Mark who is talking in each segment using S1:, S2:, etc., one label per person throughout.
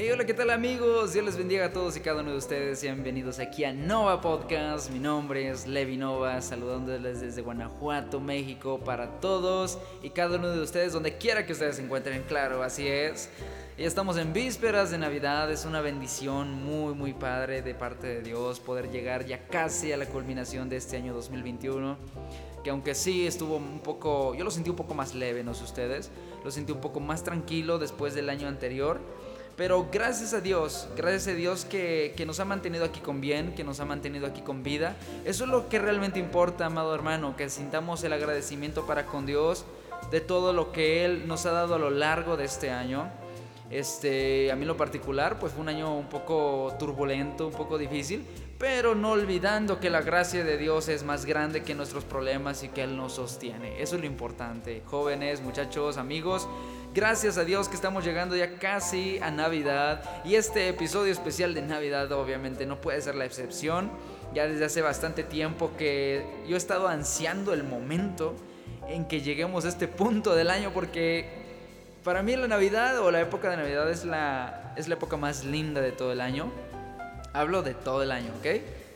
S1: Hey, hola, ¿qué tal amigos? Dios les bendiga a todos y cada uno de ustedes. Bienvenidos aquí a Nova Podcast. Mi nombre es Levi Nova, saludándoles desde Guanajuato, México, para todos y cada uno de ustedes, donde quiera que ustedes se encuentren. Claro, así es. Ya estamos en vísperas de Navidad, es una bendición muy, muy padre de parte de Dios poder llegar ya casi a la culminación de este año 2021. Que aunque sí estuvo un poco, yo lo sentí un poco más leve, no sé ustedes, lo sentí un poco más tranquilo después del año anterior pero gracias a Dios, gracias a Dios que, nos ha mantenido aquí con bien, que nos ha mantenido aquí con vida. Eso es lo que realmente importa, amado hermano, que sintamos el agradecimiento para con Dios de todo lo que Él nos ha dado a lo largo de este año. Este, a mí en lo particular, pues fue un año un poco turbulento, un poco difícil, pero no olvidando que la gracia de Dios es más grande que nuestros problemas y que Él nos sostiene. Eso es lo importante. Jóvenes, muchachos, amigos, gracias a Dios que estamos llegando ya casi a Navidad y este episodio especial de Navidad obviamente no puede ser la excepción. Ya desde hace bastante tiempo que yo he estado ansiando el momento en que lleguemos a este punto del año porque para mí la Navidad o la época de Navidad es la, es la época más linda de todo el año Hablo de todo el año, ¿ok?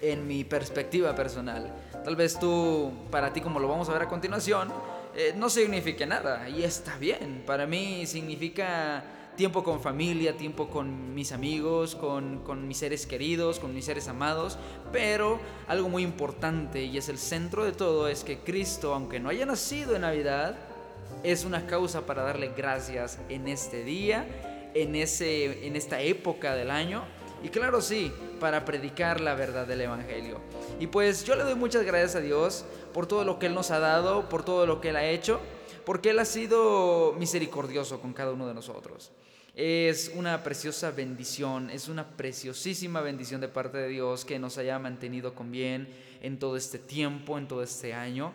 S1: En mi perspectiva personal. Tal vez tú, para ti como lo vamos a ver a continuación, eh, no signifique nada. Y está bien. Para mí significa tiempo con familia, tiempo con mis amigos, con, con, mis seres queridos, con mis seres amados, pero algo muy importante y es el centro de todo es que Cristo, aunque no haya nacido en Navidad, es una causa para darle gracias en este día, en, ese, en esta época del año y claro, sí, para predicar la verdad del Evangelio. Y pues yo le doy muchas gracias a Dios por todo lo que Él nos ha dado, por todo lo que Él ha hecho, porque Él ha sido misericordioso con cada uno de nosotros. Es una preciosa bendición, es una preciosísima bendición de parte de Dios que nos haya mantenido con bien en todo este tiempo, en todo este año.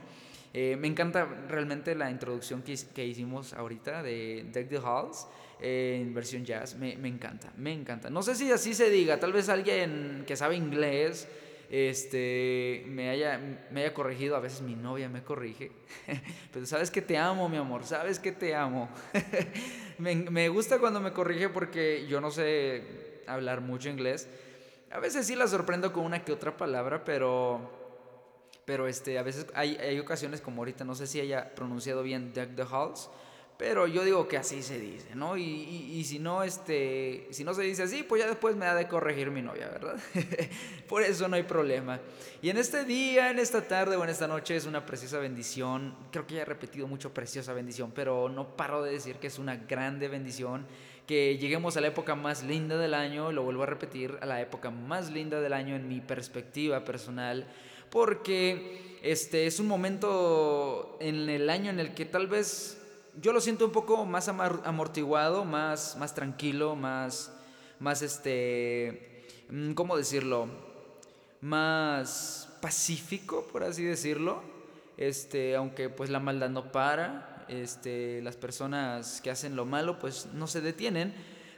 S1: Eh, me encanta realmente la introducción que, hicimos ahorita de Deck the Halls en versión jazz. Me, encanta, me encanta. No sé si así se diga, tal vez alguien que sabe inglés este, me, haya, me haya corregido, a veces mi novia me corrige, pero sabes que te amo, mi amor, sabes que te amo. me, me gusta cuando me corrige porque yo no sé hablar mucho inglés. A veces sí la sorprendo con una que otra palabra, pero pero este, a veces hay, hay, ocasiones como ahorita, no sé si haya pronunciado bien Deck the Halls, pero yo digo que así se dice, ¿no? Y, y, si no, este, si no se dice así, pues ya después me ha de corregir mi novia, ¿verdad? Por eso no hay problema. Y en este día, en esta tarde o en esta noche es una preciosa bendición. Creo que ya he repetido mucho preciosa bendición, pero no paro de decir que es una grande bendición. Que lleguemos a la época más linda del año, lo vuelvo a repetir, a la época más linda del año en mi perspectiva personal. Porque este es un momento en el año en el que tal vez yo lo siento un poco más amortiguado, más, más tranquilo, más, más este, mm, ¿cómo decirlo? Más pacífico, por así decirlo. Este, aunque pues la maldad no para, este, las personas que hacen lo malo pues no se detienen,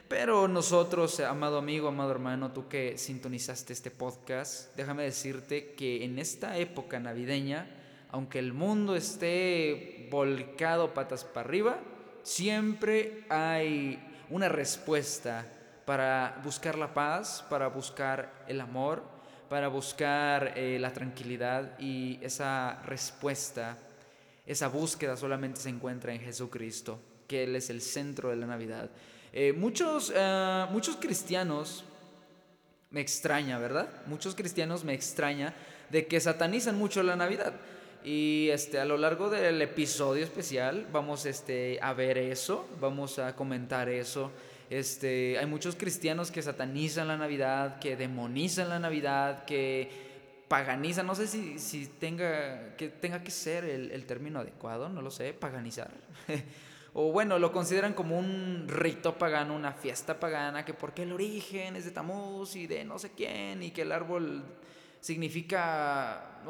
S1: pero nosotros, amado amigo, amado hermano, tú que sintonizaste este podcast, déjame decirte que en esta época navideña, aunque el mundo esté volcado patas para arriba, siempre hay una respuesta para buscar la paz, para buscar el amor, para buscar eh, la tranquilidad y esa respuesta, esa búsqueda solamente se encuentra en Jesucristo, que Él es el centro de la Navidad. Eh, muchos, eh, muchos cristianos me extraña, ¿verdad? Muchos cristianos me extraña de que satanizan mucho la Navidad. Y este, a lo largo del episodio especial vamos este, a ver eso, vamos a comentar eso. Este, hay muchos cristianos que satanizan la Navidad, que demonizan la Navidad, que paganizan, no sé si, si tenga, que tenga que ser el, el término adecuado, no lo sé, paganizar. o bueno, lo consideran como un rito pagano, una fiesta pagana, que porque el origen es de Tamuz y de no sé quién, y que el árbol significa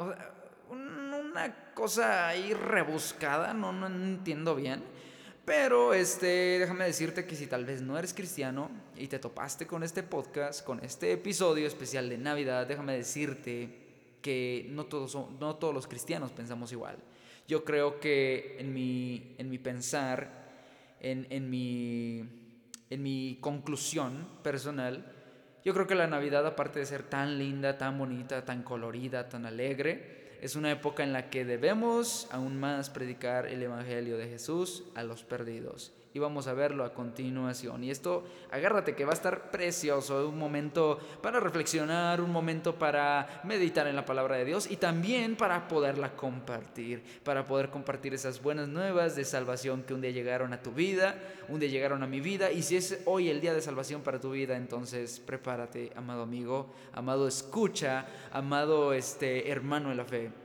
S1: una cosa ahí rebuscada, no, no entiendo bien. Pero este, déjame decirte que si tal vez no eres cristiano y te topaste con este podcast, con este episodio especial de Navidad, déjame decirte que no todos, no todos los cristianos pensamos igual. Yo creo que en mi, en mi pensar, en, en, mi, en mi conclusión personal, yo creo que la Navidad, aparte de ser tan linda, tan bonita, tan colorida, tan alegre, es una época en la que debemos aún más predicar el Evangelio de Jesús a los perdidos y vamos a verlo a continuación. Y esto, agárrate que va a estar precioso, un momento para reflexionar, un momento para meditar en la palabra de Dios y también para poderla compartir, para poder compartir esas buenas nuevas de salvación que un día llegaron a tu vida, un día llegaron a mi vida y si es hoy el día de salvación para tu vida, entonces prepárate, amado amigo, amado escucha, amado este hermano en la fe.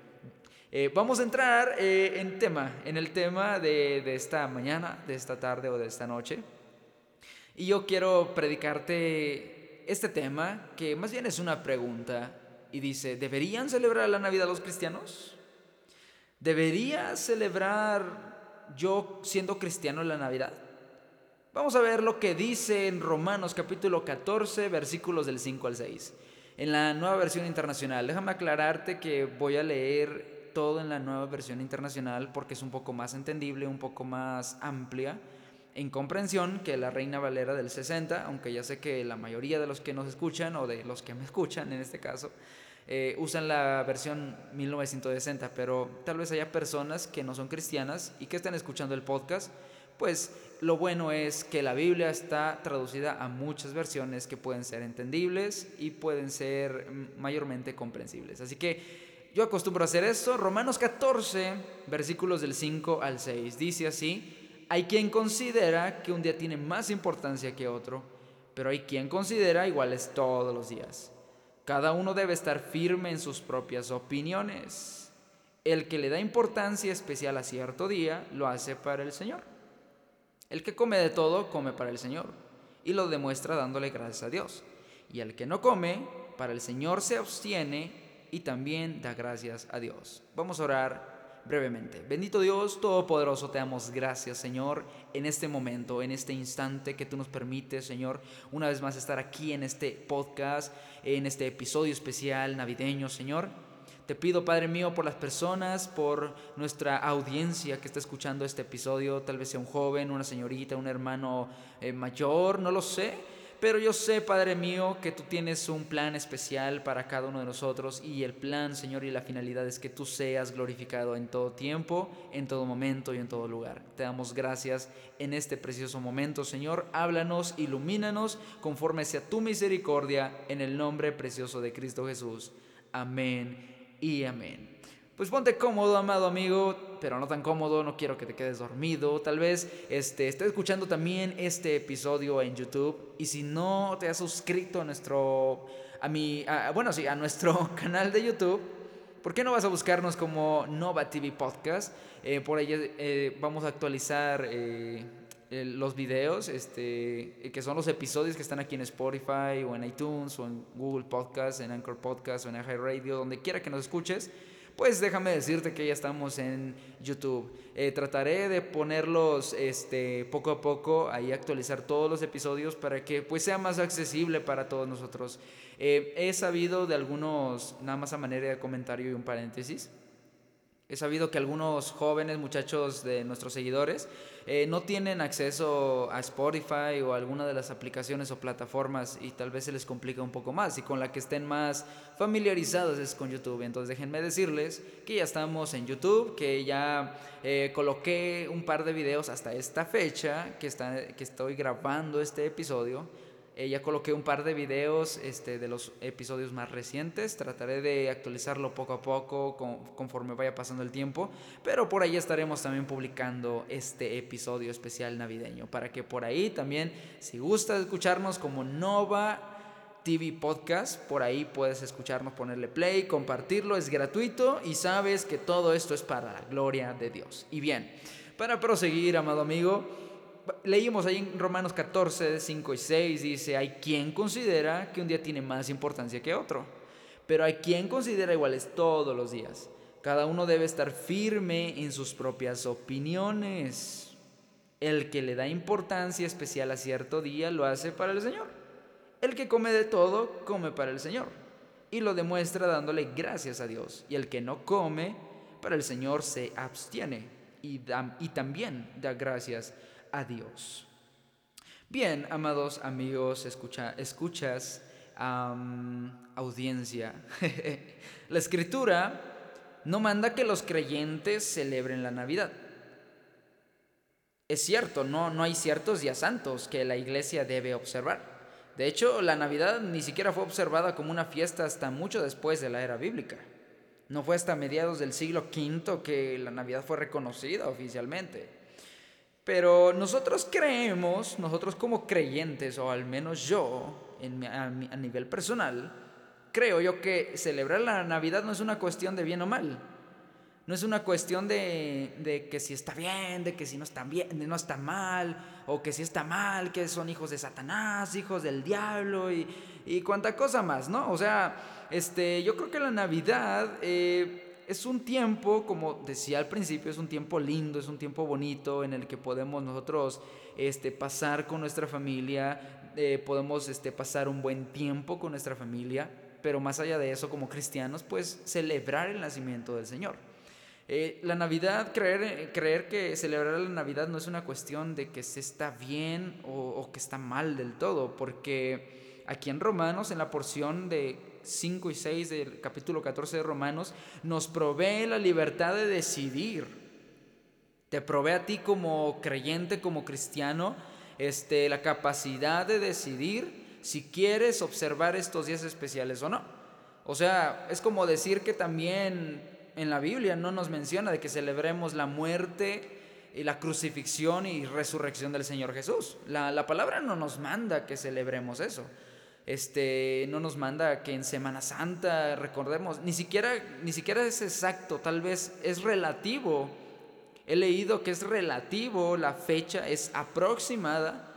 S1: Eh, vamos a entrar eh, en tema, en el tema de, de esta mañana, de esta tarde o de esta noche. Y yo quiero predicarte este tema, que más bien es una pregunta, y dice, ¿deberían celebrar la Navidad los cristianos? ¿Debería celebrar yo siendo cristiano la Navidad? Vamos a ver lo que dice en Romanos capítulo 14, versículos del 5 al 6. En la nueva versión internacional, déjame aclararte que voy a leer todo en la nueva versión internacional porque es un poco más entendible, un poco más amplia en comprensión que la Reina Valera del 60, aunque ya sé que la mayoría de los que nos escuchan o de los que me escuchan en este caso, eh, usan la versión 1960, pero tal vez haya personas que no son cristianas y que están escuchando el podcast, pues lo bueno es que la Biblia está traducida a muchas versiones que pueden ser entendibles y pueden ser mm, mayormente comprensibles. Así que yo acostumbro a hacer eso. Romanos 14, versículos del 5 al 6. Dice así, hay quien considera que un día tiene más importancia que otro, pero hay quien considera iguales todos los días. Cada uno debe estar firme en sus propias opiniones. El que le da importancia especial a cierto día lo hace para el Señor. El que come de todo, come para el Señor, y lo demuestra dándole gracias a Dios. Y el que no come, para el Señor se abstiene y también da gracias a Dios. Vamos a orar brevemente. Bendito Dios Todopoderoso, te damos gracias, Señor, en este momento, en este instante que tú nos permites, Señor, una vez más estar aquí en este podcast, en este episodio especial navideño, Señor. Te pido, Padre mío, por las personas, por nuestra audiencia que está escuchando este episodio, tal vez sea un joven, una señorita, un hermano eh, mayor, no lo sé pero yo sé, Padre mío, que tú tienes un plan especial para cada uno de nosotros y el plan, Señor, y la finalidad es que tú seas glorificado en todo tiempo, en todo momento y en todo lugar. Te damos gracias en este precioso momento, Señor. Háblanos, ilumínanos conforme sea tu misericordia en el nombre precioso de Cristo Jesús. Amén y amén. Pues ponte cómodo, amado amigo, pero no tan cómodo, no quiero que te quedes dormido. Tal vez este, estés escuchando también este episodio en YouTube y si no te has suscrito a nuestro, a mi, bueno, sí, a nuestro canal de YouTube, ¿por qué no vas a buscarnos como Nova TV Podcast? Eh, por ahí eh, vamos a actualizar eh, los videos, este, que son los episodios que están aquí en Spotify o en iTunes o en Google Podcast, en Anchor Podcast o en Radio, donde quiera que nos escuches pues déjame decirte que ya estamos en YouTube. Eh, trataré de ponerlos este, poco a poco, ahí actualizar todos los episodios para que pues sea más accesible para todos nosotros. Eh, he sabido de algunos, nada más a manera de comentario y un paréntesis, He sabido que algunos jóvenes muchachos de nuestros seguidores eh, no tienen acceso a Spotify o alguna de las aplicaciones o plataformas y tal vez se les complica un poco más y con la que estén más familiarizados es con YouTube. Entonces déjenme decirles que ya estamos en YouTube, que ya eh, coloqué un par de videos hasta esta fecha que, está, que estoy grabando este episodio eh, ya coloqué un par de videos este, de los episodios más recientes. Trataré de actualizarlo poco a poco conforme vaya pasando el tiempo. Pero por ahí estaremos también publicando este episodio especial navideño. Para que por ahí también, si gusta escucharnos como Nova TV Podcast, por ahí puedes escucharnos, ponerle play, compartirlo. Es gratuito y sabes que todo esto es para la gloria de Dios. Y bien, para proseguir, amado amigo leímos ahí en Romanos 14, 5 y 6, dice, hay quien considera que un día tiene más importancia que otro, pero hay quien considera iguales todos los días. Cada uno debe estar firme en sus propias opiniones. El que le da importancia especial a cierto día lo hace para el Señor. El que come de todo, come para el Señor. Y lo demuestra dándole gracias a Dios. Y el que no come, para el Señor se abstiene. Y, y también da gracias a Dios. Bien, amados amigos, escucha, escuchas, audiencia. la escritura no manda que los creyentes celebren la Navidad. Es cierto, no, no hay ciertos días santos que la iglesia debe observar. De hecho, la Navidad ni siquiera fue observada como una fiesta hasta mucho después de la era bíblica. No fue hasta mediados del siglo V que la Navidad fue reconocida oficialmente. Pero nosotros creemos, nosotros como creyentes, o al menos yo, a, a nivel personal, creo yo que celebrar la Navidad no es una cuestión de bien o mal no es una cuestión de, que si está bien, de que si no está bien, de no está mal, o que si está mal, que son hijos de Satanás, hijos del diablo y, y cuánta cosa más, ¿no? O sea, este, yo creo que la Navidad eh, es un tiempo, como decía al principio, es un tiempo lindo, es un tiempo bonito en el que podemos nosotros este, pasar con nuestra familia, eh, podemos este, pasar un buen tiempo con nuestra familia, pero más allá de eso, como cristianos, pues celebrar el nacimiento del Señor. Eh, la Navidad, creer, creer que celebrar la Navidad no es una cuestión de que se está bien o, que está mal del todo, porque aquí en Romanos, en la porción de 5 y 6 del capítulo 14 de Romanos, nos provee la libertad de decidir. Te provee a ti como creyente, como cristiano, este, la capacidad de decidir si quieres observar estos días especiales o no. O sea, es como decir que también en la Biblia no nos menciona de que celebremos la muerte y la crucifixión y resurrección del Señor Jesús. La, palabra no nos manda que celebremos eso. Este, no nos manda que en Semana Santa recordemos, ni siquiera, ni siquiera es exacto, tal vez es relativo. He leído que es relativo, la fecha es aproximada,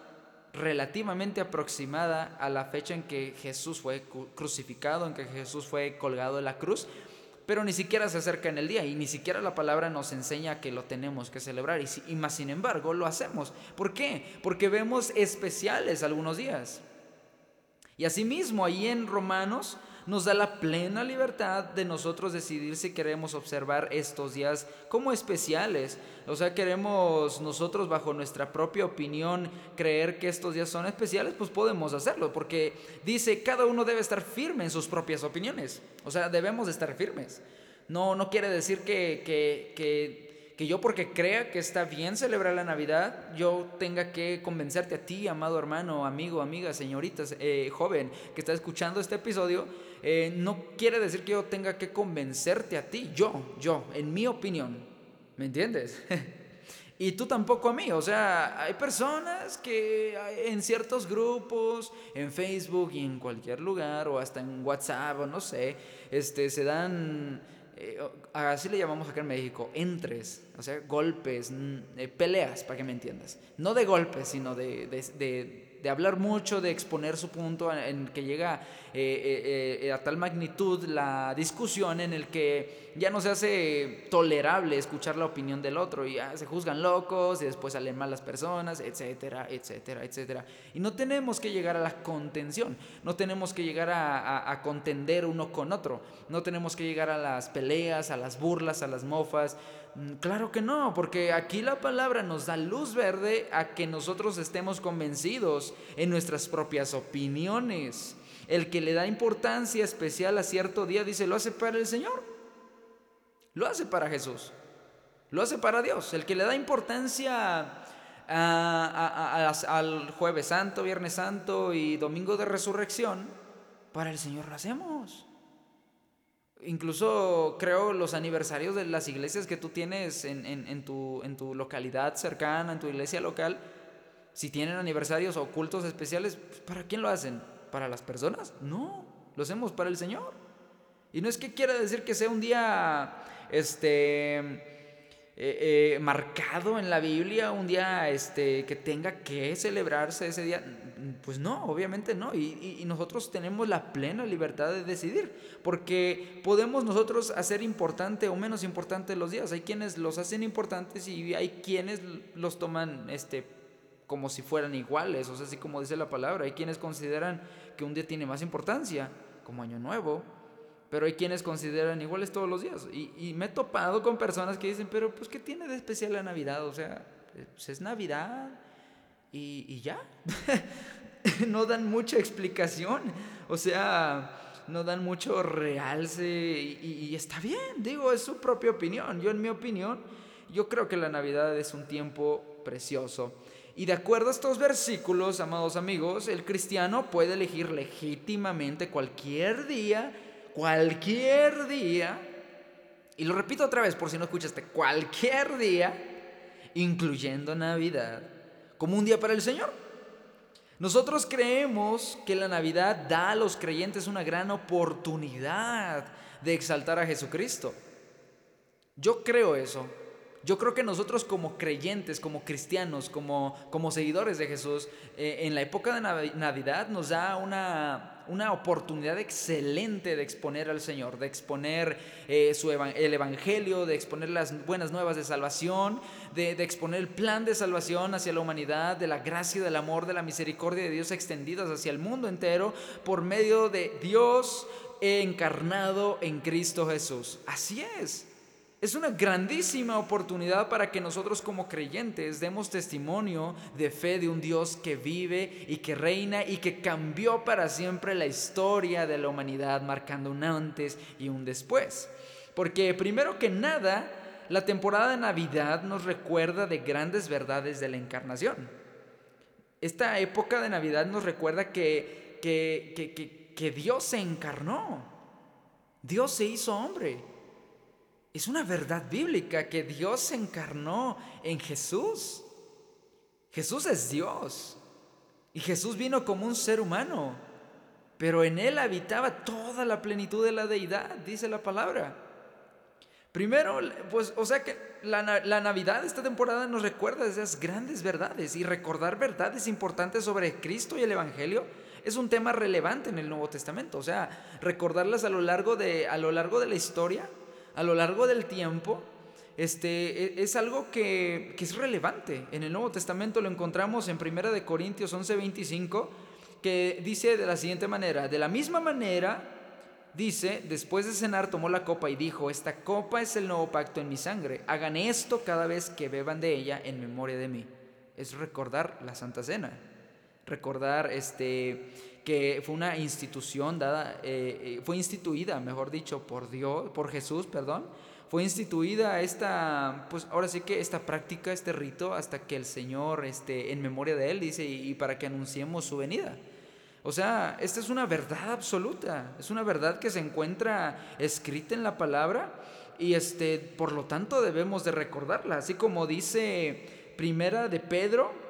S1: relativamente aproximada a la fecha en que Jesús fue crucificado, en que Jesús fue colgado en la cruz, pero ni siquiera se acerca en el día y ni siquiera la palabra nos enseña que lo tenemos que celebrar y, más sin embargo lo hacemos. ¿Por qué? Porque vemos especiales algunos días. Y asimismo ahí en Romanos nos da la plena libertad de nosotros decidir si queremos observar estos días como especiales. O sea, queremos nosotros bajo nuestra propia opinión creer que estos días son especiales, pues podemos hacerlo, porque dice, cada uno debe estar firme en sus propias opiniones. O sea, debemos estar firmes. No, no quiere decir que, que, que que yo porque crea que está bien celebrar la Navidad, yo tenga que convencerte a ti, amado hermano, amigo, amiga, señorita, eh, joven, que está escuchando este episodio, eh, no quiere decir que yo tenga que convencerte a ti, yo, yo, en mi opinión, ¿me entiendes? y tú tampoco a mí, o sea, hay personas que en ciertos grupos, en Facebook y en cualquier lugar, o hasta en WhatsApp, o no sé, este, se dan eh, así le llamamos acá en México, entres, o sea, golpes, eh, peleas, para que me entiendas. No de golpes, sino de, de hablar mucho, de exponer su punto, en que llega eh, eh, a tal magnitud la discusión en el que ya no se hace tolerable escuchar la opinión del otro y ya se juzgan locos y después salen malas personas, etcétera, etcétera, etcétera. Y no tenemos que llegar a la contención, no tenemos que llegar a, a contender uno con otro, no tenemos que llegar a las peleas, a las burlas, a las mofas. Mm, claro que no, porque aquí la palabra nos da luz verde a que nosotros estemos convencidos en nuestras propias opiniones. El que le da importancia especial a cierto día dice, lo hace para el Señor. Lo hace para Jesús. Lo hace para Dios. El que le da importancia al jueves santo, viernes santo y domingo de resurrección, para el Señor lo hacemos. Incluso creo los aniversarios de las iglesias que tú tienes en, tu, en tu localidad cercana, en tu iglesia local, si tienen aniversarios o cultos especiales, ¿para quién lo hacen? ¿Para las personas? No, lo hacemos para el Señor. Y no es que quiera decir que sea un día este, eh, eh, marcado en la Biblia, un día este, que tenga que celebrarse ese día. Pues no, obviamente no. Y, nosotros tenemos la plena libertad de decidir, porque podemos nosotros hacer importante o menos importante los días. Hay quienes los hacen importantes y hay quienes los toman este, como si fueran iguales, o sea, así como dice la palabra. Hay quienes consideran que un día tiene más importancia, como Año Nuevo, pero hay quienes consideran iguales todos los días. Y, me he topado con personas que dicen, pero pues ¿qué tiene de especial la Navidad? O sea, pues es Navidad. Y, ya. no dan mucha explicación. O sea, no dan mucho realce y, y, está bien, digo, es su propia opinión. Yo en mi opinión, yo creo que la Navidad es un tiempo precioso. Y de acuerdo a estos versículos, amados amigos, el cristiano puede elegir legítimamente cualquier día, cualquier día, y lo repito otra vez por si no escuchaste, cualquier día, incluyendo Navidad, como un día para el Señor. Nosotros creemos que la Navidad da a los creyentes una gran oportunidad de exaltar a Jesucristo. Yo creo eso. Yo creo que nosotros como creyentes, como cristianos, como, como seguidores de Jesús, eh, en la época de Navidad nos da una, una, oportunidad excelente de exponer al Señor, de exponer eh, su el Evangelio, de exponer las buenas nuevas de salvación, de, de, exponer el plan de salvación hacia la humanidad, de la gracia, del amor, de la misericordia de Dios extendidas hacia el mundo entero por medio de Dios encarnado en Cristo Jesús. Así es. Es una grandísima oportunidad para que nosotros como creyentes demos testimonio de fe de un Dios que vive y que reina y que cambió para siempre la historia de la humanidad, marcando un antes y un después. Porque primero que nada, la temporada de Navidad nos recuerda de grandes verdades de la encarnación. Esta época de Navidad nos recuerda que, que, que Dios se encarnó, Dios se hizo hombre. Es una verdad bíblica que Dios se encarnó en Jesús. Jesús es Dios. Y Jesús vino como un ser humano. Pero en él habitaba toda la plenitud de la deidad, dice la palabra. Primero, pues, o sea que la, la, Navidad, esta temporada, nos recuerda esas grandes verdades y recordar verdades importantes sobre Cristo y el Evangelio es un tema relevante en el Nuevo Testamento. O sea, recordarlas a lo largo de, a lo largo de la historia a lo largo del tiempo, este, e, es algo que, es relevante. En el Nuevo Testamento lo encontramos en 1 de Corintios 11:25, que dice de la siguiente manera, de la misma manera, dice, después de cenar tomó la copa y dijo, esta copa es el nuevo pacto en mi sangre, hagan esto cada vez que beban de ella en memoria de mí. Es recordar la Santa Cena, recordar este, que fue una institución dada, eh, eh, fue instituida, mejor dicho, por Dios, por Jesús, perdón, fue instituida esta, pues ahora sí que esta práctica, este rito, hasta que el Señor, este, en memoria de Él, dice, y, para que anunciemos su venida. O sea, esta es una verdad absoluta, es una verdad que se encuentra escrita en la palabra y este, por lo tanto debemos de recordarla, así como dice Primera de Pedro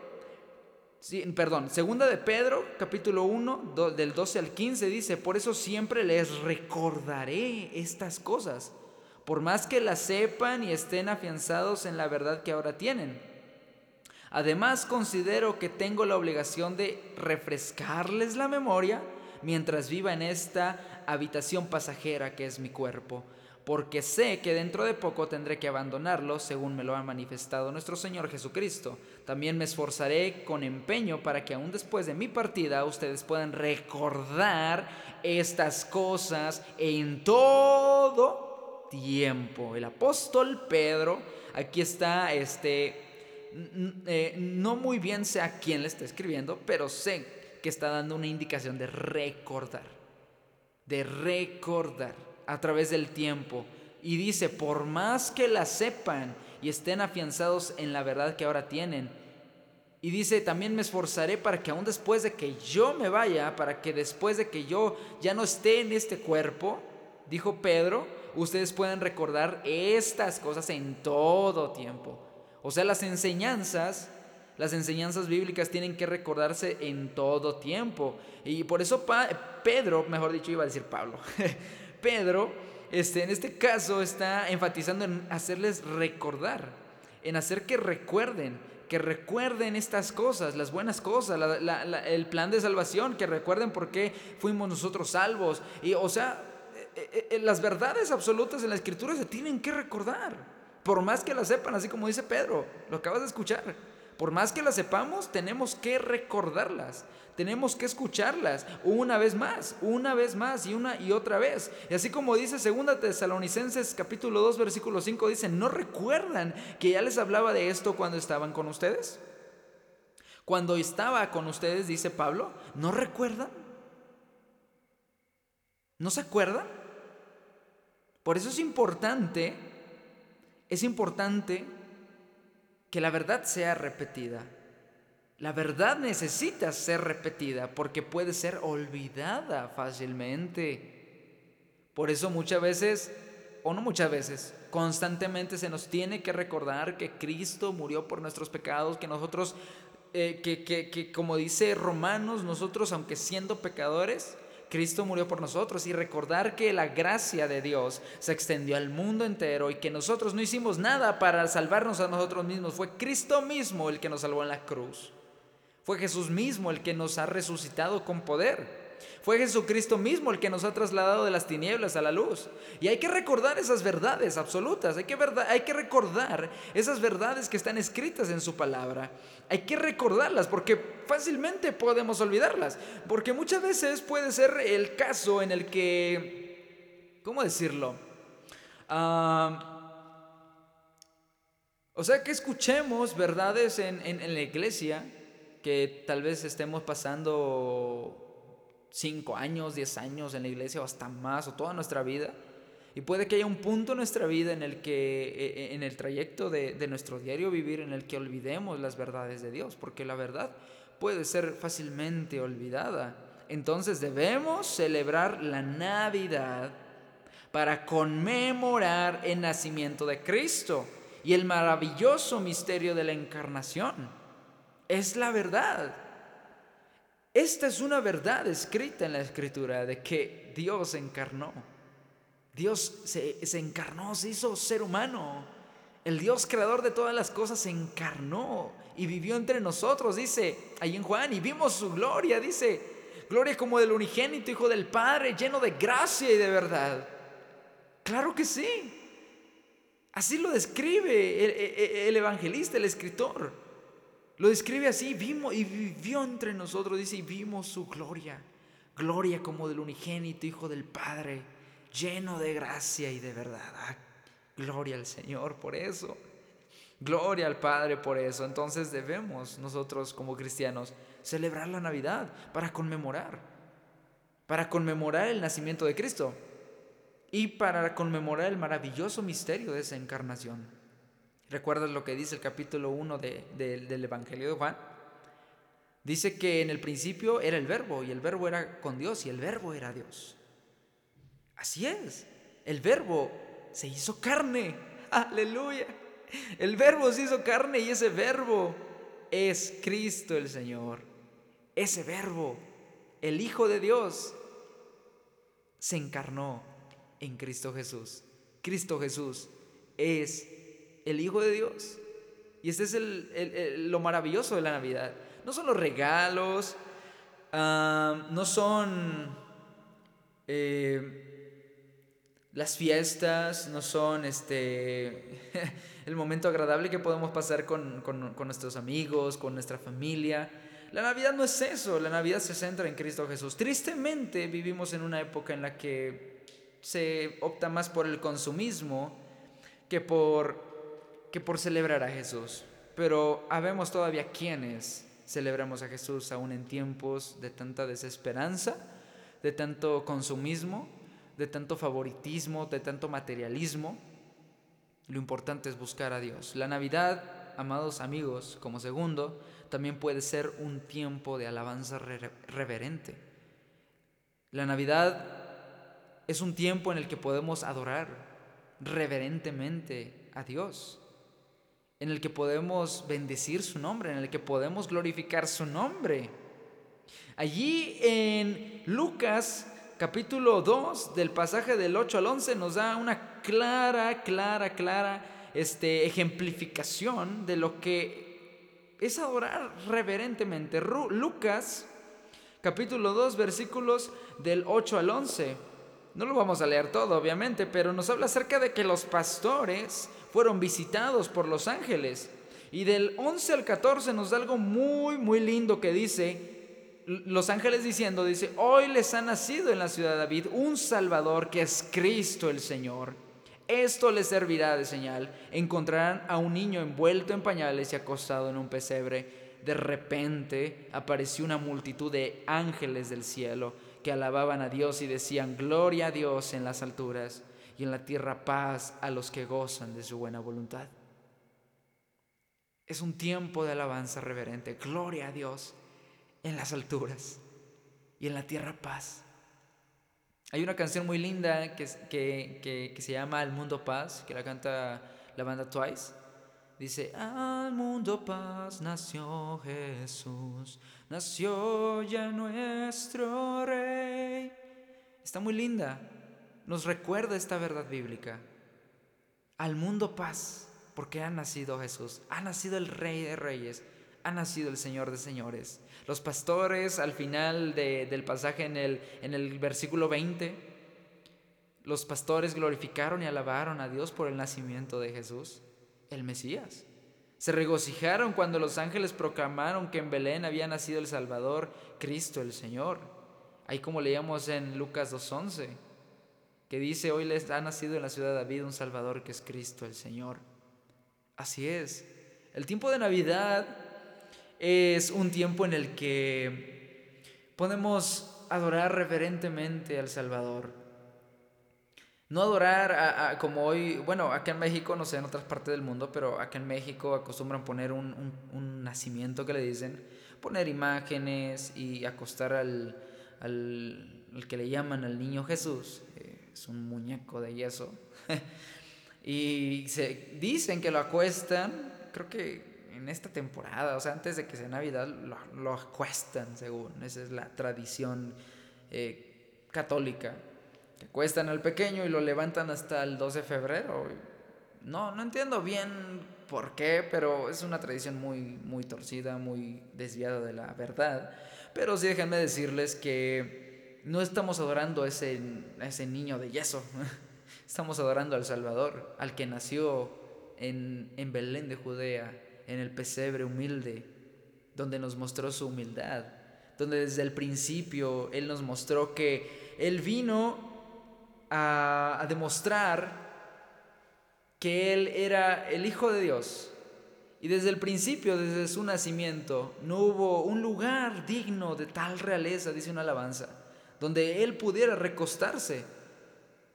S1: Perdón, segunda de Pedro, capítulo 1, del 12 al 15 dice, por eso siempre les recordaré estas cosas, por más que las sepan y estén afianzados en la verdad que ahora tienen. Además, considero que tengo la obligación de refrescarles la memoria mientras viva en esta habitación pasajera que es mi cuerpo porque sé que dentro de poco tendré que abandonarlo, según me lo ha manifestado nuestro Señor Jesucristo. También me esforzaré con empeño para que aún después de mi partida ustedes puedan recordar estas cosas en todo tiempo. El apóstol Pedro, aquí está, este, eh, no muy bien sé a quién le está escribiendo, pero sé que está dando una indicación de recordar, de recordar a través del tiempo. Y dice, por más que la sepan y estén afianzados en la verdad que ahora tienen. Y dice, también me esforzaré para que aún después de que yo me vaya, para que después de que yo ya no esté en este cuerpo, dijo Pedro, ustedes puedan recordar estas cosas en todo tiempo. O sea, las enseñanzas, las enseñanzas bíblicas tienen que recordarse en todo tiempo. Y por eso Pedro, mejor dicho, iba a decir Pablo. Pedro, este, en este caso, está enfatizando en hacerles recordar, en hacer que recuerden, que recuerden estas cosas, las buenas cosas, el plan de salvación, que recuerden por qué fuimos nosotros salvos. Y, o sea, eh, eh, eh, las verdades absolutas en la escritura se tienen que recordar, por más que las sepan, así como dice Pedro, lo acabas de escuchar. Por más que las sepamos, tenemos que recordarlas, tenemos que escucharlas una vez más, una vez más y una y otra vez. Y así como dice Segunda Tesalonicenses capítulo 2 versículo 5 dice, "¿No recuerdan que ya les hablaba de esto cuando estaban con ustedes?" cuando estaba con ustedes, dice Pablo, ¿no recuerdan? ¿No se acuerdan? Por eso es importante, es importante que la verdad sea repetida. La verdad necesita ser repetida porque puede ser olvidada fácilmente. Por eso muchas veces, o no muchas veces, constantemente se nos tiene que recordar que Cristo murió por nuestros pecados, que nosotros, eh, que, que, que como dice Romanos, nosotros aunque siendo pecadores, Cristo murió por nosotros y recordar que la gracia de Dios se extendió al mundo entero y que nosotros no hicimos nada para salvarnos a nosotros mismos. Fue Cristo mismo el que nos salvó en la cruz. Fue Jesús mismo el que nos ha resucitado con poder. Fue Jesucristo mismo el que nos ha trasladado de las tinieblas a la luz. Y hay que recordar esas verdades absolutas, hay que, hay que recordar esas verdades que están escritas en su palabra. Hay que recordarlas porque fácilmente podemos olvidarlas. Porque muchas veces puede ser el caso en el que, ¿cómo decirlo? Ah, o sea, que escuchemos verdades en, en la iglesia que tal vez estemos pasando 5 años, 10 años en la iglesia o hasta más o toda nuestra vida. Y puede que haya un punto en nuestra vida en el que, e, e, en el trayecto de, de, nuestro diario vivir, en el que olvidemos las verdades de Dios, porque la verdad puede ser fácilmente olvidada. Entonces debemos celebrar la Navidad para conmemorar el nacimiento de Cristo y el maravilloso misterio de la encarnación. Es la verdad. Esta es una verdad escrita en la escritura de que Dios se encarnó. Dios se, encarnó, se hizo ser humano. El Dios creador de todas las cosas se encarnó y vivió entre nosotros, dice ahí en Juan, y vimos su gloria, dice, gloria como del unigénito Hijo del Padre, lleno de gracia y de verdad. Claro que sí. Así lo describe el evangelista, el escritor. Lo describe así, vimos y vivió entre nosotros, dice, y vimos su gloria, gloria como del unigénito Hijo del Padre, lleno de gracia y de verdad. Ah, gloria al Señor por eso, gloria al Padre por eso. Entonces debemos nosotros como cristianos celebrar la Navidad para conmemorar, para conmemorar el nacimiento de Cristo y para conmemorar el maravilloso misterio de esa encarnación. ¿Recuerdas lo que dice el capítulo 1 del Evangelio de Juan? Dice que en el principio era el verbo y el verbo era con Dios y el verbo era Dios. Así es, el verbo se hizo carne. Aleluya. El verbo se hizo carne y ese verbo es Cristo el Señor. Ese verbo, el Hijo de Dios, se encarnó en Cristo Jesús. Cristo Jesús es el Hijo de Dios. Y este es lo maravilloso de la Navidad. No son los regalos, no son eh, las fiestas, no son este, el momento agradable que podemos pasar con, con nuestros amigos, con nuestra familia. La Navidad no es eso, la Navidad se centra en Cristo Jesús. Tristemente vivimos en una época en la que se opta más por el consumismo que por que por celebrar a Jesús. Pero habemos todavía quienes celebramos a Jesús aún en tiempos de tanta desesperanza, de tanto consumismo, de tanto favoritismo, de tanto materialismo. Lo importante es buscar a Dios. La Navidad, amados amigos, como segundo, también puede ser un tiempo de alabanza reverente. La Navidad es un tiempo en el que podemos adorar reverentemente a Dios en el que podemos bendecir su nombre, en el que podemos glorificar su nombre. Allí en Lucas capítulo 2 del pasaje del 8 al 11 nos da una clara, clara, clara este, ejemplificación de lo que es adorar reverentemente. Lucas capítulo 2 versículos del 8 al 11. No lo vamos a leer todo, obviamente, pero nos habla acerca de que los pastores fueron visitados por los ángeles. Y del 11 al 14 nos da algo muy, muy lindo que dice, los ángeles diciendo, dice, hoy les ha nacido en la ciudad de David un Salvador que es Cristo el Señor. Esto les servirá de señal. Encontrarán a un niño envuelto en pañales y acostado en un pesebre. de repente apareció una multitud de ángeles del cielo que alababan a Dios y decían, Gloria a Dios en las alturas y en la tierra paz a los que gozan de su buena voluntad. Es un tiempo de alabanza reverente, gloria a Dios en las alturas y en la tierra paz. Hay una canción muy linda que, que, que, se llama Al Mundo Paz, que la canta la banda Twice. Dice, al mundo paz nació Jesús, nació ya nuestro rey. Está muy linda, nos recuerda esta verdad bíblica. Al mundo paz, porque ha nacido Jesús, ha nacido el rey de reyes, ha nacido el Señor de señores. Los pastores al final del pasaje en el, en el versículo 20, los pastores glorificaron y alabaron a Dios por el nacimiento de Jesús el Mesías. Se regocijaron cuando los ángeles proclamaron que en Belén había nacido el Salvador, Cristo el Señor. Ahí como leíamos en Lucas 2.11, que dice, hoy les ha nacido en la ciudad de David un Salvador que es Cristo el Señor. Así es. El tiempo de Navidad es un tiempo en el que podemos adorar reverentemente al Salvador. No adorar como hoy, bueno, acá en México, no sé, en otras partes del mundo, pero acá en México acostumbran poner un, nacimiento que le dicen, poner imágenes y acostar al, al, que le llaman al niño Jesús, es un muñeco de yeso, y se dicen que lo acuestan, creo que en esta temporada, o sea, antes de que sea Navidad, lo, acuestan, según, esa es la tradición eh, católica que cuestan al pequeño y lo levantan hasta el 12 de febrero. No, no entiendo bien por qué, pero es una tradición muy, muy torcida, muy desviada de la verdad. Pero sí déjenme decirles que no estamos adorando a ese, ese niño de yeso. Estamos adorando al Salvador, al que nació en, en Belén de Judea, en el pesebre humilde, donde nos mostró su humildad, donde desde el principio Él nos mostró que Él vino a, demostrar que Él era el Hijo de Dios. Y desde el principio, desde su nacimiento, no hubo un lugar digno de tal realeza, dice una alabanza, donde Él pudiera recostarse.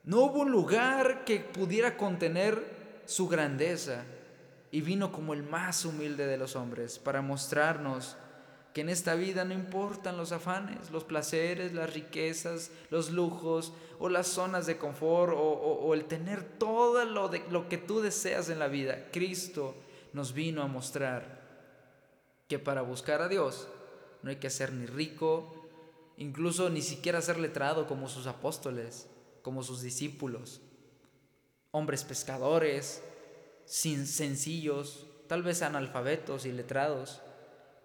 S1: No hubo un lugar que pudiera contener su grandeza. Y vino como el más humilde de los hombres para mostrarnos que en esta vida no importan los afanes, los placeres, las riquezas, los lujos o las zonas de confort o, el tener todo lo, de, lo que tú deseas en la vida. Cristo nos vino a mostrar que para buscar a Dios no hay que ser ni rico, incluso ni siquiera ser letrado como sus apóstoles, como sus discípulos, hombres pescadores, sin sencillos, tal vez analfabetos y letrados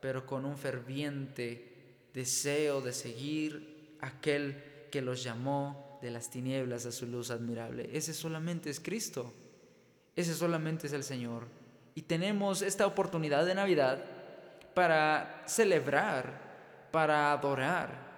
S1: pero con un ferviente deseo de seguir aquel que los llamó de las tinieblas a su luz admirable. Ese solamente es Cristo, ese solamente es el Señor. Y tenemos esta oportunidad de Navidad para celebrar, para adorar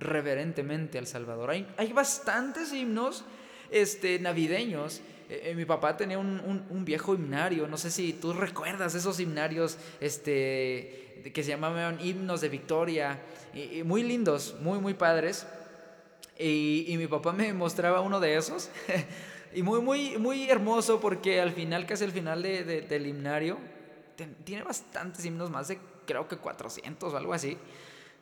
S1: reverentemente al Salvador. Hay, hay bastantes himnos este, navideños eh, eh, mi papá tenía un, viejo himnario, no sé si tú recuerdas esos himnarios este, que se llamaban himnos de victoria, y, muy lindos, muy, muy padres. Y, mi papá me mostraba uno de esos, y muy, muy, muy hermoso porque al final, casi al final del himnario, tiene bastantes himnos, más de creo que 400 o algo así.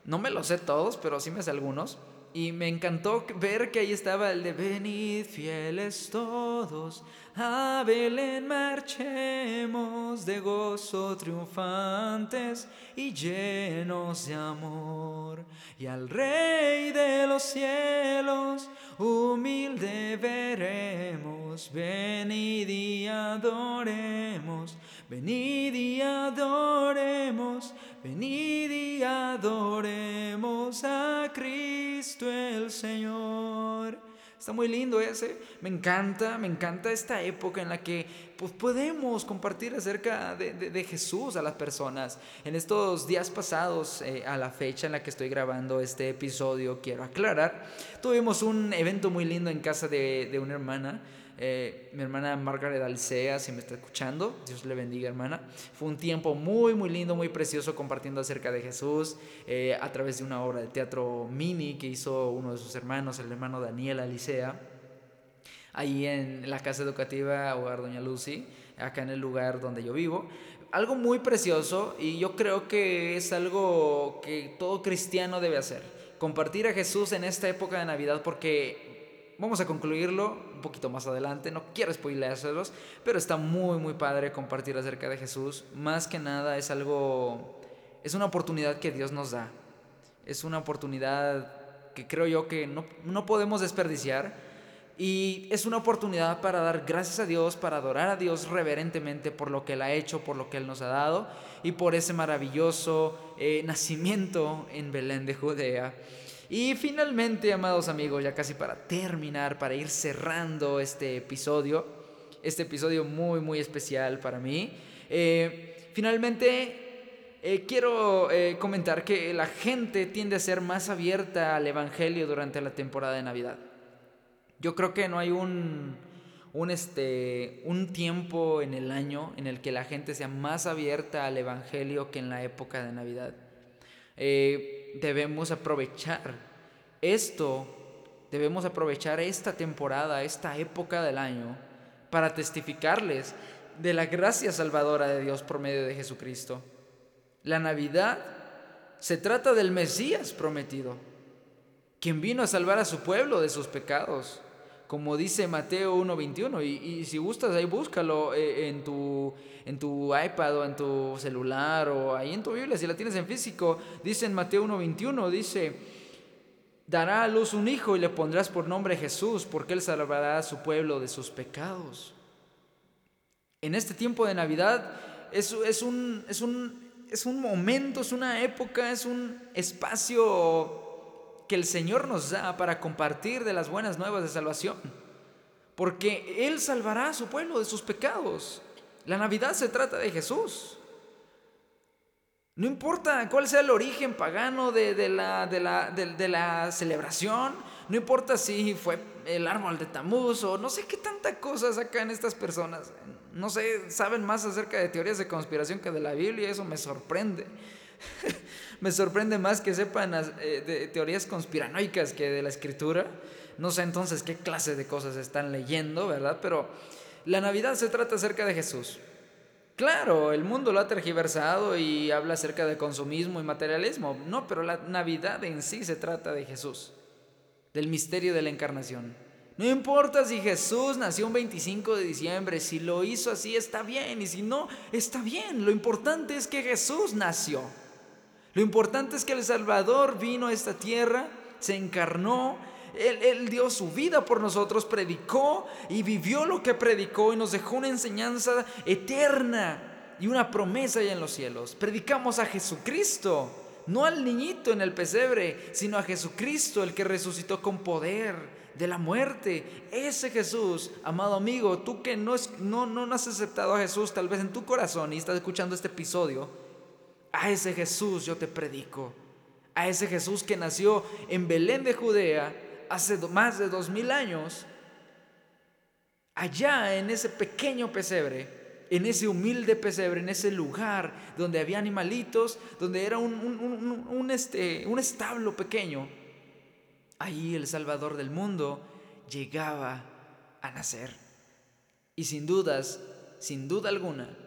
S1: No me los sé todos, pero sí me sé algunos. Y me encantó ver que ahí estaba el de venid fieles todos, a Belén marchemos de gozo triunfantes y llenos de amor. Y al Rey de los cielos humilde veremos, venid y adoremos, venid y adoremos, venid y adoremos a Cristo el Señor. Está muy lindo ese. Me encanta, me encanta esta época en la que pues, podemos compartir acerca de, Jesús a las personas. En estos días pasados, eh, a la fecha en la que estoy grabando este episodio, quiero aclarar, tuvimos un evento muy lindo en casa de, una hermana. Eh, mi hermana Margaret Alcea, si me está escuchando, Dios le bendiga hermana. Fue un tiempo muy, muy lindo, muy precioso compartiendo acerca de Jesús eh, a través de una obra de teatro mini que hizo uno de sus hermanos, el hermano Daniel Alicea, ahí en la casa educativa Hogar Doña Lucy, acá en el lugar donde yo vivo. Algo muy precioso y yo creo que es algo que todo cristiano debe hacer. Compartir a Jesús en esta época de Navidad porque vamos a concluirlo un poquito más adelante. No quiero spoileárselos, pero está muy, muy padre compartir acerca de Jesús. Más que nada es algo, es una oportunidad que Dios nos da. Es una oportunidad que creo yo que no, no podemos desperdiciar. Y es una oportunidad para dar gracias a Dios, para adorar a Dios reverentemente por lo que Él ha hecho, por lo que Él nos ha dado y por ese maravilloso eh, nacimiento en Belén de Judea. Y finalmente, amados amigos, ya casi para terminar, para ir cerrando este episodio, este episodio muy, muy especial para mí, eh, finalmente eh, quiero eh, comentar que la gente tiende a ser más abierta al Evangelio durante la temporada de Navidad. Yo creo que no hay un, un, este, un tiempo en el año en el que la gente sea más abierta al Evangelio que en la época de Navidad. Debemos aprovechar esto, debemos aprovechar esta temporada, esta época del año, para testificarles de la gracia salvadora de Dios por medio de Jesucristo. La Navidad se trata del Mesías prometido, quien vino a salvar a su pueblo de sus pecados como dice Mateo 1.21. Y, y si gustas, ahí búscalo eh, en, tu, en tu iPad o en tu celular o ahí en tu Biblia, si la tienes en físico. Dice en Mateo 1.21, dice, dará a luz un hijo y le pondrás por nombre Jesús, porque él salvará a su pueblo de sus pecados. En este tiempo de Navidad es, es, un, es, un, es un momento, es una época, es un espacio que el Señor nos da para compartir de las buenas nuevas de salvación. Porque Él salvará a su pueblo de sus pecados. La Navidad se trata de Jesús. No importa cuál sea el origen pagano de, la, de, la, de, la, celebración, no importa si fue el árbol de Tamuz o no sé qué tanta cosa sacan estas personas. No sé, saben más acerca de teorías de conspiración que de la Biblia, eso me sorprende. Me sorprende más que sepan eh, de teorías conspiranoicas que de la escritura. No sé entonces qué clase de cosas están leyendo, ¿verdad? Pero la Navidad se trata acerca de Jesús. Claro, el mundo lo ha tergiversado y habla acerca de consumismo y materialismo. No, pero la Navidad en sí se trata de Jesús, del misterio de la encarnación. No importa si Jesús nació un 25 de diciembre, si lo hizo así está bien y si no, está bien. Lo importante es que Jesús nació. Lo importante es que el Salvador vino a esta tierra, se encarnó, él, dio su vida por nosotros, predicó y vivió lo que predicó y nos dejó una enseñanza eterna y una promesa allá en los cielos. Predicamos a Jesucristo, no al niñito en el pesebre, sino a Jesucristo, el que resucitó con poder de la muerte. Ese Jesús, amado amigo, tú que no, no, no has aceptado a Jesús tal vez en tu corazón y estás escuchando este episodio, a ese Jesús yo te predico. A ese Jesús que nació en Belén de Judea hace más de dos mil años. Allá en ese pequeño pesebre, en ese humilde pesebre, en ese lugar donde había animalitos, donde era un, este, un establo pequeño, ahí el Salvador del mundo llegaba a nacer. Y sin dudas, sin duda alguna,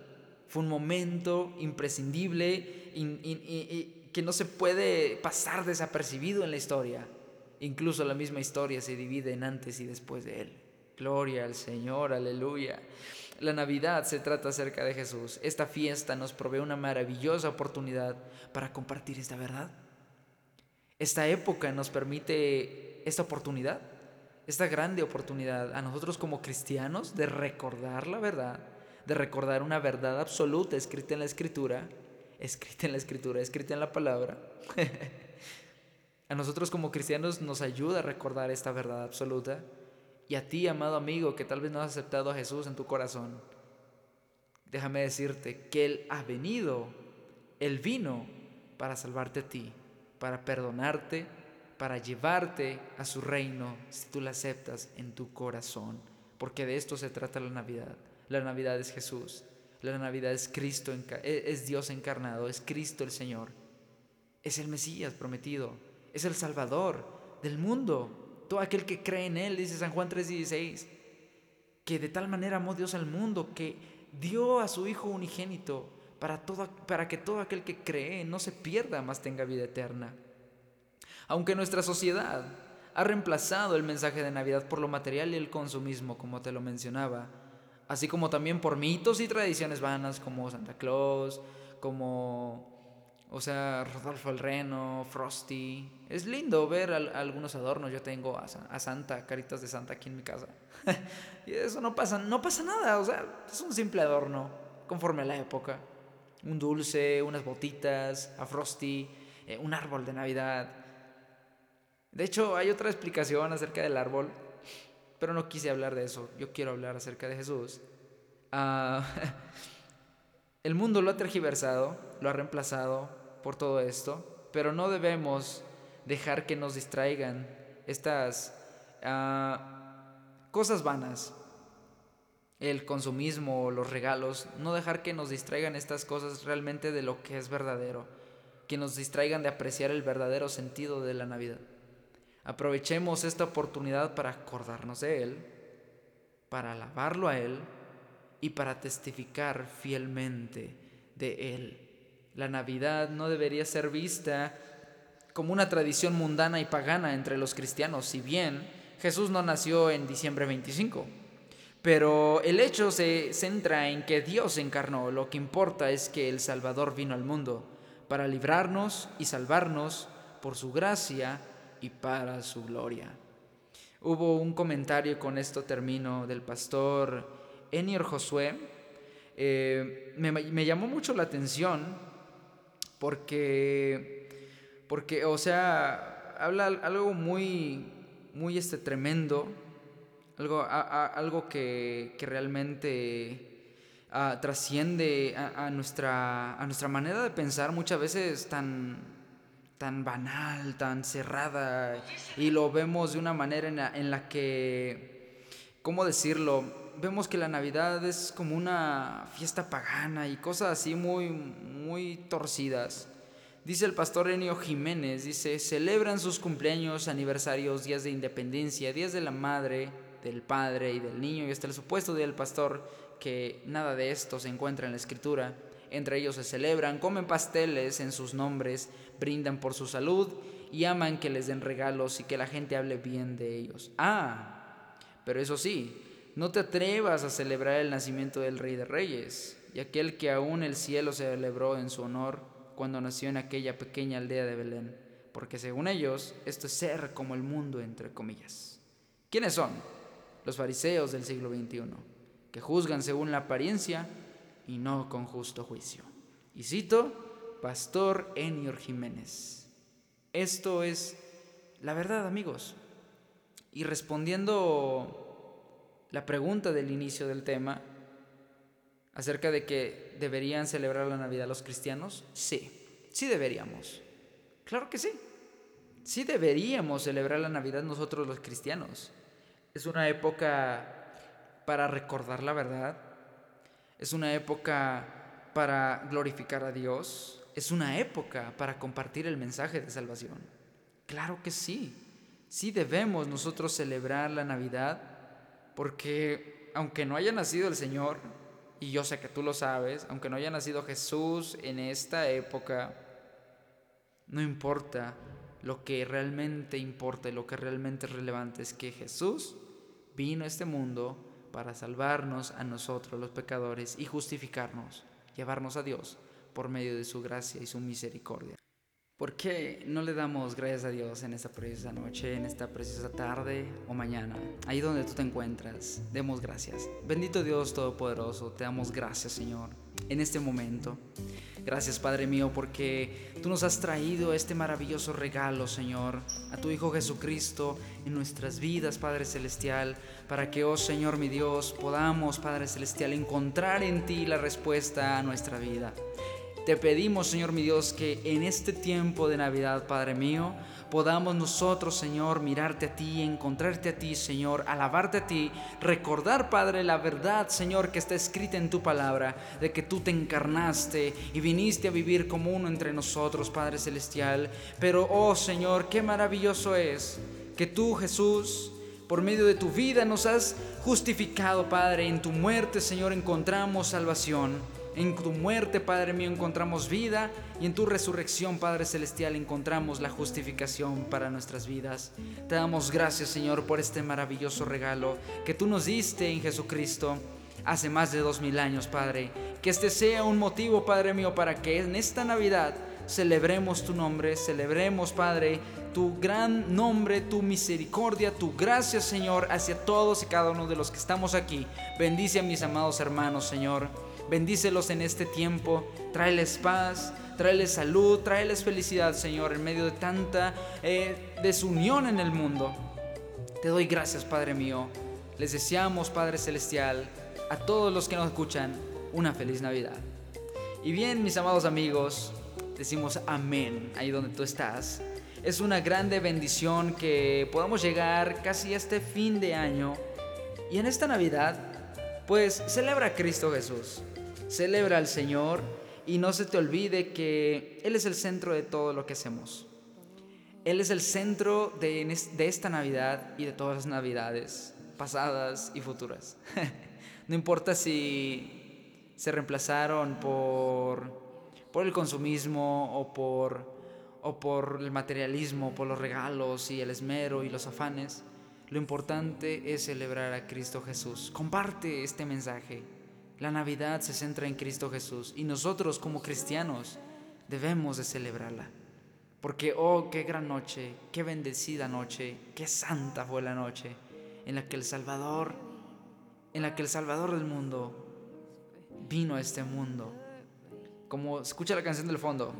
S1: fue un momento imprescindible y, que no se puede pasar desapercibido en la historia. Incluso la misma historia se divide en antes y después de él. Gloria al Señor, aleluya. La Navidad se trata acerca de Jesús. Esta fiesta nos provee una maravillosa oportunidad para compartir esta verdad. Esta época nos permite esta oportunidad, esta grande oportunidad a nosotros como cristianos de recordar la verdad, de recordar una verdad absoluta escrita en la Escritura escrita en la escritura, escrita en la palabra, a nosotros como cristianos nos ayuda a recordar esta verdad absoluta. Y a ti, amado amigo, que tal vez no has aceptado a Jesús en tu corazón, déjame decirte que Él ha venido, Él vino para salvarte a ti, para perdonarte, para llevarte a su reino si tú la aceptas en tu corazón, porque de esto se trata la Navidad. La Navidad es Jesús, la Navidad es Cristo, e, es Dios encarnado, es Cristo el Señor, es el Mesías prometido, es el Salvador del mundo, todo aquel que cree en Él, dice San Juan 3:16, que de tal manera amó Dios al mundo que dio a su Hijo unigénito para, todo, para que todo aquel que cree no se pierda, más tenga vida eterna. Aunque nuestra sociedad ha reemplazado el mensaje de Navidad por lo material y el consumismo, como te lo mencionaba, así como también por mitos y tradiciones vanas como Santa Claus, como, o sea, Rodolfo el Reno, Frosty. Es lindo ver algunos adornos. Yo tengo a, Santa, caritas de Santa aquí en mi casa. y eso no pasa, no pasa nada, o sea, es un simple adorno, conforme a la época. Un dulce, unas botitas, a Frosty, eh, un árbol de Navidad. De hecho, hay otra explicación acerca del árbol, pero no quise hablar de eso. Yo quiero hablar acerca de Jesús. Ah, el mundo lo ha tergiversado, lo ha reemplazado por todo esto, pero no debemos dejar que nos distraigan estas ah, cosas vanas. El consumismo, los regalos, no dejar que nos distraigan estas cosas realmente de lo que es verdadero, que nos distraigan de apreciar el verdadero sentido de la Navidad. Aprovechemos esta oportunidad para acordarnos de Él, para alabarlo a Él y para testificar fielmente de Él. La Navidad no debería ser vista como una tradición mundana y pagana entre los cristianos, si bien Jesús no nació en diciembre 25. Pero el hecho se centra en que Dios encarnó. Lo que importa es que el Salvador vino al mundo para librarnos y salvarnos por su gracia y para su gloria. Hubo un comentario, con esto termino, del pastor Enior Josué. Eh, me, llamó mucho la atención porque, porque, o sea, habla algo muy, muy este, tremendo, algo, algo que, realmente ah, trasciende a, nuestra, a nuestra manera de pensar muchas veces tan tan banal, tan cerrada, y lo vemos de una manera en la, que, ¿cómo decirlo? Vemos que la Navidad es como una fiesta pagana y cosas así muy, muy torcidas. Dice el pastor Enio Jiménez, dice, celebran sus cumpleaños, aniversarios, días de independencia, días de la madre, del padre y del niño, y hasta el supuesto día del pastor, que nada de esto se encuentra en la escritura. Entre ellos se celebran, comen pasteles en sus nombres, brindan por su salud y aman que les den regalos y que la gente hable bien de ellos. Ah, pero eso sí, no te atrevas a celebrar el nacimiento del Rey de Reyes y aquel que aún el cielo celebró en su honor cuando nació en aquella pequeña aldea de Belén, porque según ellos esto es ser como el mundo entre comillas. ¿Quiénes son? Los fariseos del siglo XXI, que juzgan según la apariencia y no con justo juicio. Y cito, Pastor Enior Jiménez. Esto es la verdad, amigos. Y respondiendo la pregunta del inicio del tema, acerca de que deberían celebrar la Navidad los cristianos, sí, sí deberíamos. Claro que sí. Sí deberíamos celebrar la Navidad nosotros los cristianos. Es una época para recordar la verdad, es una época para glorificar a Dios, es una época para compartir el mensaje de salvación. Claro que sí, sí debemos nosotros celebrar la Navidad porque aunque no haya nacido el Señor, y yo sé que tú lo sabes, aunque no haya nacido Jesús en esta época, no importa, lo que realmente importa y lo que realmente es relevante es que Jesús vino a este mundo para salvarnos a nosotros los pecadores y justificarnos, llevarnos a Dios por medio de su gracia y su misericordia. ¿Por qué no le damos gracias a Dios en esta preciosa noche, en esta preciosa tarde o mañana? Ahí donde tú te encuentras, demos gracias. Bendito Dios Todopoderoso, te damos gracias Señor en este momento. Gracias Padre mío porque tú nos has traído este maravilloso regalo Señor, a tu Hijo Jesucristo en nuestras vidas Padre Celestial, para que, oh Señor mi Dios, podamos Padre Celestial encontrar en ti la respuesta a nuestra vida. Te pedimos, Señor mi Dios, que en este tiempo de Navidad, Padre mío, podamos nosotros, Señor, mirarte a ti, encontrarte a ti, Señor, alabarte a ti, recordar, Padre, la verdad, Señor, que está escrita en tu palabra, de que tú te encarnaste y viniste a vivir como uno entre nosotros, Padre Celestial. Pero, oh Señor, qué maravilloso es que tú, Jesús, por medio de tu vida nos has justificado, Padre. En tu muerte, Señor, encontramos salvación. En tu muerte, Padre mío, encontramos vida y en tu resurrección, Padre Celestial, encontramos la justificación para nuestras vidas. Te damos gracias, Señor, por este maravilloso regalo que tú nos diste en Jesucristo hace más de dos mil años, Padre. Que este sea un motivo, Padre mío, para que en esta Navidad celebremos tu nombre, celebremos, Padre, tu gran nombre, tu misericordia, tu gracia, Señor, hacia todos y cada uno de los que estamos aquí. Bendice a mis amados hermanos, Señor. Bendícelos en este tiempo. Tráeles paz, tráeles salud, tráeles felicidad, Señor, en medio de tanta eh, desunión en el mundo. Te doy gracias, Padre mío. Les deseamos, Padre Celestial, a todos los que nos escuchan, una feliz Navidad. Y bien, mis amados amigos, decimos amén ahí donde tú estás. Es una grande bendición que podamos llegar casi a este fin de año y en esta Navidad, pues celebra a Cristo Jesús, celebra al Señor y no se te olvide que Él es el centro de todo lo que hacemos. Él es el centro de, esta Navidad y de todas las Navidades, pasadas y futuras. no importa si se reemplazaron por, el consumismo o por el materialismo, por los regalos y el esmero y los afanes. Lo importante es celebrar a Cristo Jesús. Comparte este mensaje. La Navidad se centra en Cristo Jesús y nosotros como cristianos debemos de celebrarla. Porque, oh, qué gran noche, qué bendecida noche, qué santa fue la noche en la que el Salvador, en la que el Salvador del mundo vino a este mundo. Como escucha la canción del fondo,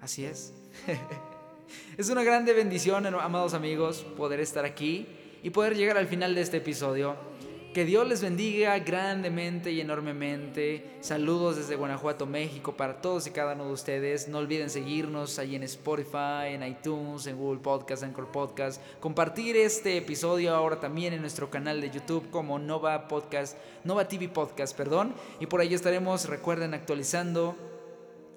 S1: Así es. es una grande bendición, amados amigos, poder estar aquí y poder llegar al final de este episodio. Que Dios les bendiga grandemente y enormemente. Saludos desde Guanajuato, México, para todos y cada uno de ustedes. No olviden seguirnos ahí en Spotify, en iTunes, en Google Podcast, en Core Podcast. Compartir este episodio ahora también en nuestro canal de YouTube como Nova Podcast, Nova TV Podcast, perdón. Y por ahí estaremos, recuerden, actualizando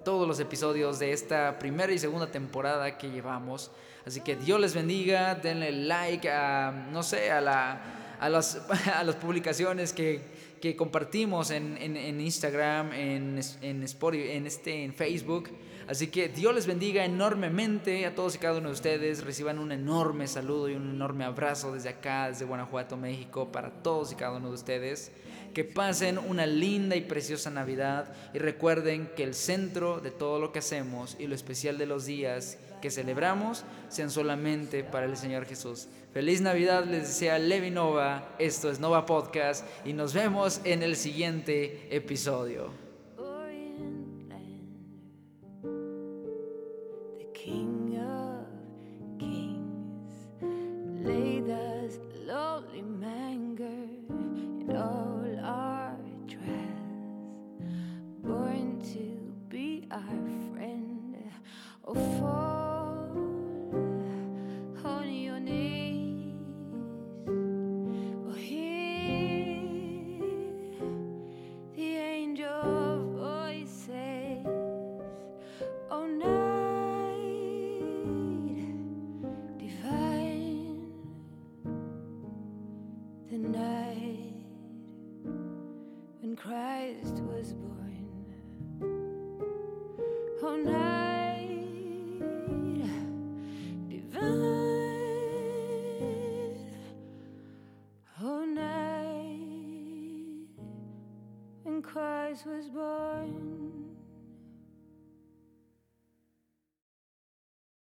S1: todos los episodios de esta primera y segunda temporada que llevamos. Así que Dios les bendiga, denle like a, no sé, a, la, a, las, a las publicaciones que, que compartimos en, en, en, Instagram, en, en, en, este, en Facebook. Así que Dios les bendiga enormemente a todos y cada uno de ustedes. Reciban un enorme saludo y un enorme abrazo desde acá, desde Guanajuato, México, para todos y cada uno de ustedes. Que pasen una linda y preciosa Navidad y recuerden que el centro de todo lo que hacemos y lo especial de los días que celebramos sean solamente para el Señor Jesús. Feliz Navidad les desea Levi Nova, esto es Nova Podcast y nos vemos en el siguiente episodio.